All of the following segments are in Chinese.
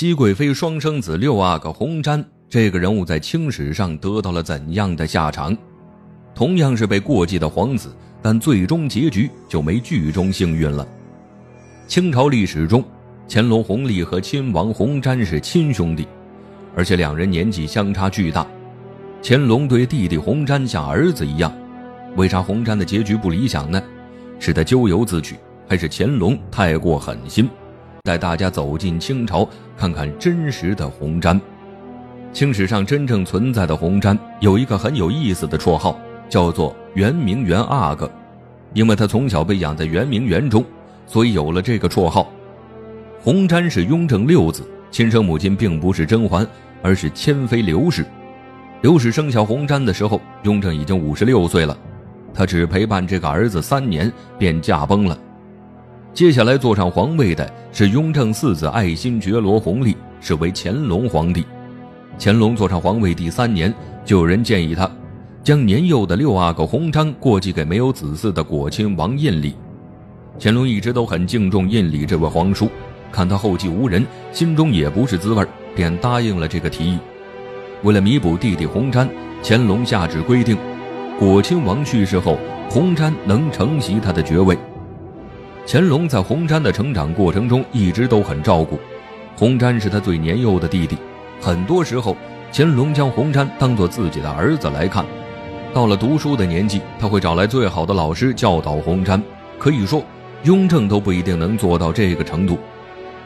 熹贵妃双生子六阿哥洪瞻这个人物在清史上得到了怎样的下场？同样是被过继的皇子，但最终结局就没剧中幸运了。清朝历史中，乾隆弘历和亲王洪瞻是亲兄弟，而且两人年纪相差巨大。乾隆对弟弟洪瞻像儿子一样，为啥洪瞻的结局不理想呢？是他咎由自取，还是乾隆太过狠心？带大家走进清朝，看看真实的红瞻。清史上真正存在的红瞻有一个很有意思的绰号，叫做圆明园阿哥，因为他从小被养在圆明园中，所以有了这个绰号。红瞻是雍正六子，亲生母亲并不是甄嬛，而是谦妃刘氏。刘氏生下洪瞻的时候，雍正已经五十六岁了，他只陪伴这个儿子三年，便驾崩了。接下来坐上皇位的是雍正四子爱新觉罗弘历，是为乾隆皇帝。乾隆坐上皇位第三年，就有人建议他，将年幼的六阿哥洪璋过继给没有子嗣的果亲王胤礼。乾隆一直都很敬重胤礼这位皇叔，看他后继无人，心中也不是滋味，便答应了这个提议。为了弥补弟弟弘瞻，乾隆下旨规定，果亲王去世后，弘瞻能承袭他的爵位。乾隆在洪瞻的成长过程中一直都很照顾，洪瞻是他最年幼的弟弟，很多时候乾隆将洪瞻当做自己的儿子来看。到了读书的年纪，他会找来最好的老师教导洪瞻。可以说，雍正都不一定能做到这个程度。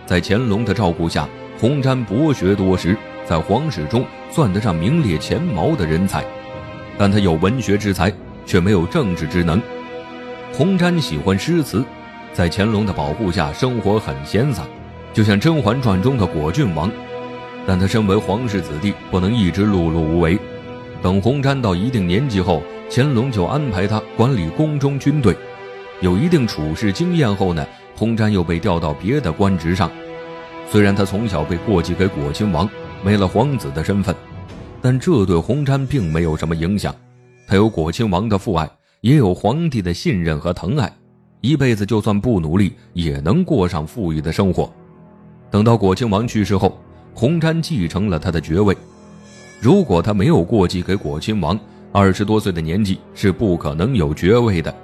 在乾隆的照顾下，洪瞻博学多识，在皇室中算得上名列前茅的人才。但他有文学之才，却没有政治之能。洪瞻喜欢诗词。在乾隆的保护下，生活很闲散，就像《甄嬛传》中的果郡王。但他身为皇室子弟，不能一直碌碌无为。等洪瞻到一定年纪后，乾隆就安排他管理宫中军队。有一定处事经验后呢，洪瞻又被调到别的官职上。虽然他从小被过继给果亲王，没了皇子的身份，但这对洪瞻并没有什么影响。他有果亲王的父爱，也有皇帝的信任和疼爱。一辈子就算不努力，也能过上富裕的生活。等到果亲王去世后，洪瞻继承了他的爵位。如果他没有过继给果亲王，二十多岁的年纪是不可能有爵位的。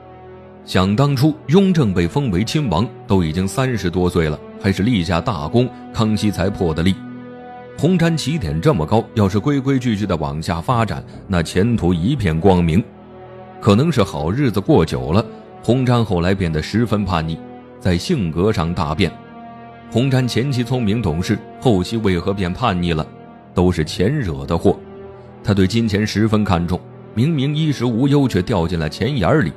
想当初，雍正被封为亲王都已经三十多岁了，还是立下大功，康熙才破的例。洪瞻起点这么高，要是规规矩矩的往下发展，那前途一片光明。可能是好日子过久了。洪瞻后来变得十分叛逆，在性格上大变。洪瞻前期聪明懂事，后期为何变叛逆了？都是钱惹的祸。他对金钱十分看重，明明衣食无忧，却掉进了钱眼里。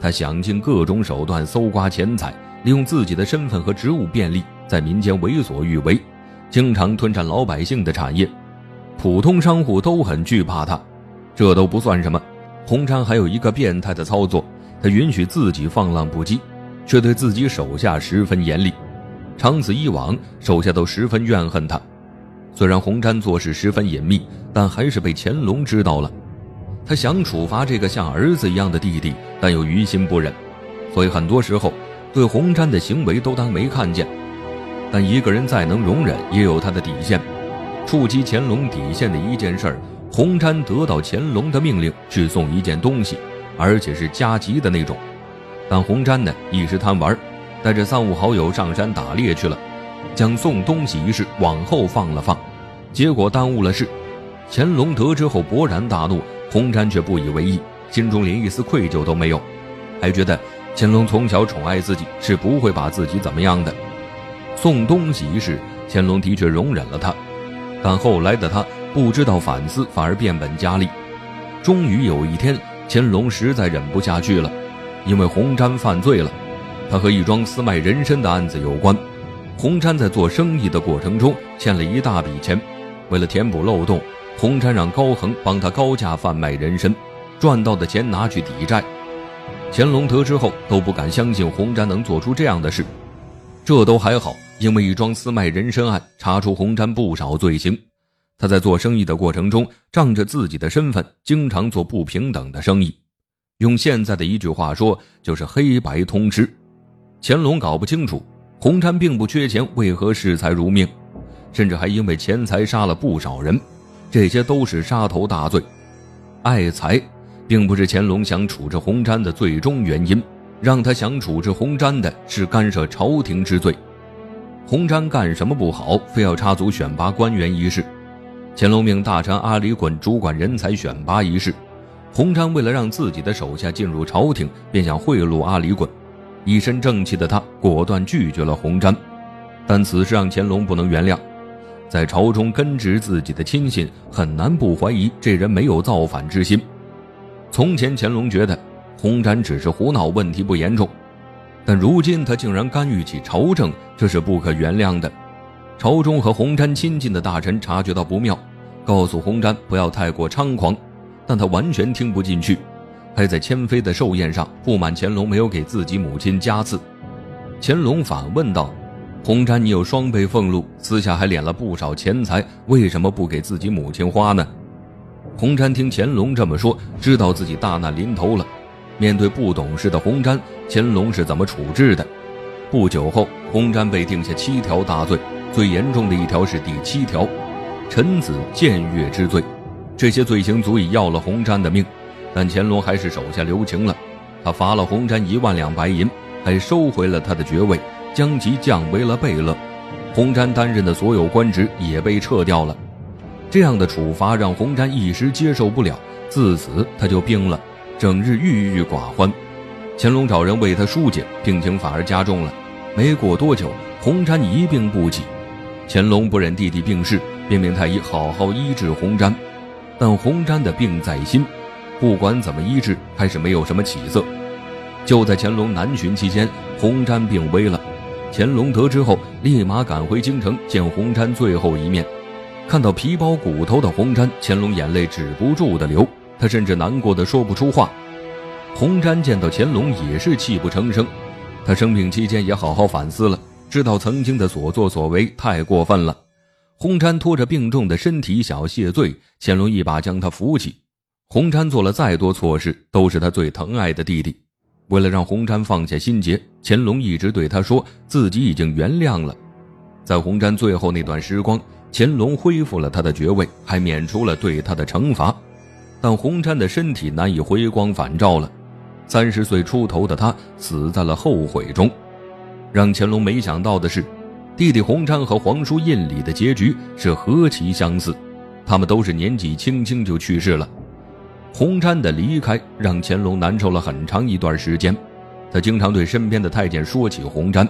他想尽各种手段搜刮钱财，利用自己的身份和职务便利，在民间为所欲为，经常吞占老百姓的产业。普通商户都很惧怕他。这都不算什么，洪瞻还有一个变态的操作。他允许自己放浪不羁，却对自己手下十分严厉，长此以往，手下都十分怨恨他。虽然洪瞻做事十分隐秘，但还是被乾隆知道了。他想处罚这个像儿子一样的弟弟，但又于心不忍，所以很多时候对洪瞻的行为都当没看见。但一个人再能容忍，也有他的底线。触及乾隆底线的一件事儿，洪瞻得到乾隆的命令去送一件东西。而且是加急的那种，但洪瞻呢一时贪玩，带着三五好友上山打猎去了，将送东西一事往后放了放，结果耽误了事。乾隆得知后勃然大怒，洪瞻却不以为意，心中连一丝愧疚都没有，还觉得乾隆从小宠爱自己，是不会把自己怎么样的。送东西一事，乾隆的确容忍了他，但后来的他不知道反思，反而变本加厉。终于有一天。乾隆实在忍不下去了，因为洪瞻犯罪了，他和一桩私卖人参的案子有关。洪瞻在做生意的过程中欠了一大笔钱，为了填补漏洞，洪瞻让高恒帮他高价贩卖人参，赚到的钱拿去抵债。乾隆得知后都不敢相信洪瞻能做出这样的事，这都还好，因为一桩私卖人参案查出洪瞻不少罪行。他在做生意的过程中，仗着自己的身份，经常做不平等的生意。用现在的一句话说，就是黑白通吃。乾隆搞不清楚，洪瞻并不缺钱，为何视财如命？甚至还因为钱财杀了不少人，这些都是杀头大罪。爱财，并不是乾隆想处置洪瞻的最终原因，让他想处置洪瞻的是干涉朝廷之罪。洪瞻干什么不好，非要插足选拔官员一事？乾隆命大臣阿里衮主管人才选拔一事。洪瞻为了让自己的手下进入朝廷，便想贿赂阿里衮。一身正气的他果断拒绝了洪瞻，但此事让乾隆不能原谅。在朝中根植自己的亲信，很难不怀疑这人没有造反之心。从前乾隆觉得洪瞻只是胡闹，问题不严重，但如今他竟然干预起朝政，这是不可原谅的。朝中和洪瞻亲近的大臣察觉到不妙，告诉洪瞻不要太过猖狂，但他完全听不进去，还在千妃的寿宴上不满乾隆没有给自己母亲加赐。乾隆反问道。洪瞻，你有双倍俸禄，私下还敛了不少钱财，为什么不给自己母亲花呢？洪瞻听乾隆这么说，知道自己大难临头了。面对不懂事的洪瞻，乾隆是怎么处置的？不久后，洪瞻被定下七条大罪，最严重的一条是第七条，臣子僭越之罪。这些罪行足以要了洪瞻的命，但乾隆还是手下留情了，他罚了洪瞻一万两白银，还收回了他的爵位。将其降为了贝勒，洪瞻担任的所有官职也被撤掉了。这样的处罚让洪瞻一时接受不了，自此他就病了，整日郁郁寡欢。乾隆找人为他疏解，病情反而加重了。没过多久，洪瞻一病不起。乾隆不忍弟弟病逝，便命太医好好医治洪瞻。但洪瞻的病在心，不管怎么医治，还是没有什么起色。就在乾隆南巡期间，洪瞻病危了。乾隆得知后，立马赶回京城见洪瞻最后一面。看到皮包骨头的洪瞻，乾隆眼泪止不住的流，他甚至难过的说不出话。洪瞻见到乾隆也是泣不成声。他生病期间也好好反思了，知道曾经的所作所为太过分了。洪山拖着病重的身体想谢罪，乾隆一把将他扶起。洪山做了再多错事，都是他最疼爱的弟弟。为了让洪山放下心结，乾隆一直对他说自己已经原谅了。在洪山最后那段时光，乾隆恢复了他的爵位，还免除了对他的惩罚。但洪山的身体难以回光返照了，三十岁出头的他死在了后悔中。让乾隆没想到的是，弟弟洪瞻和皇叔胤礼的结局是何其相似，他们都是年纪轻轻就去世了。洪瞻的离开让乾隆难受了很长一段时间，他经常对身边的太监说起洪瞻，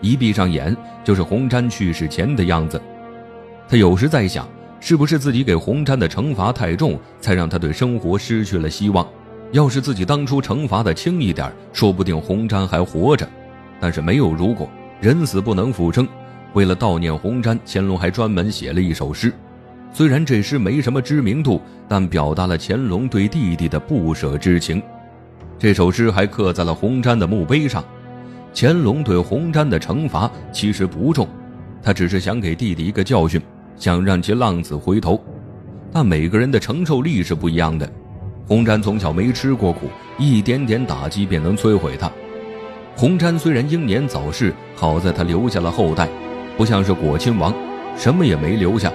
一闭上眼就是洪瞻去世前的样子。他有时在想，是不是自己给洪瞻的惩罚太重，才让他对生活失去了希望？要是自己当初惩罚的轻一点，说不定洪瞻还活着。但是没有如果，人死不能复生。为了悼念洪瞻，乾隆还专门写了一首诗。虽然这诗没什么知名度，但表达了乾隆对弟弟的不舍之情。这首诗还刻在了洪瞻的墓碑上。乾隆对洪瞻的惩罚其实不重，他只是想给弟弟一个教训，想让其浪子回头。但每个人的承受力是不一样的。洪瞻从小没吃过苦，一点点打击便能摧毁他。洪瞻虽然英年早逝，好在他留下了后代，不像是果亲王，什么也没留下。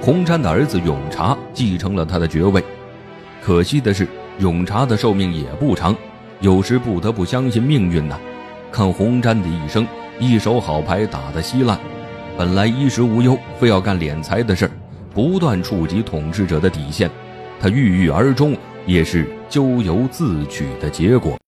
洪瞻的儿子永察继承了他的爵位，可惜的是，永察的寿命也不长，有时不得不相信命运呐。看洪瞻的一生，一手好牌打得稀烂，本来衣食无忧，非要干敛财的事儿，不断触及统治者的底线，他郁郁而终，也是咎由自取的结果。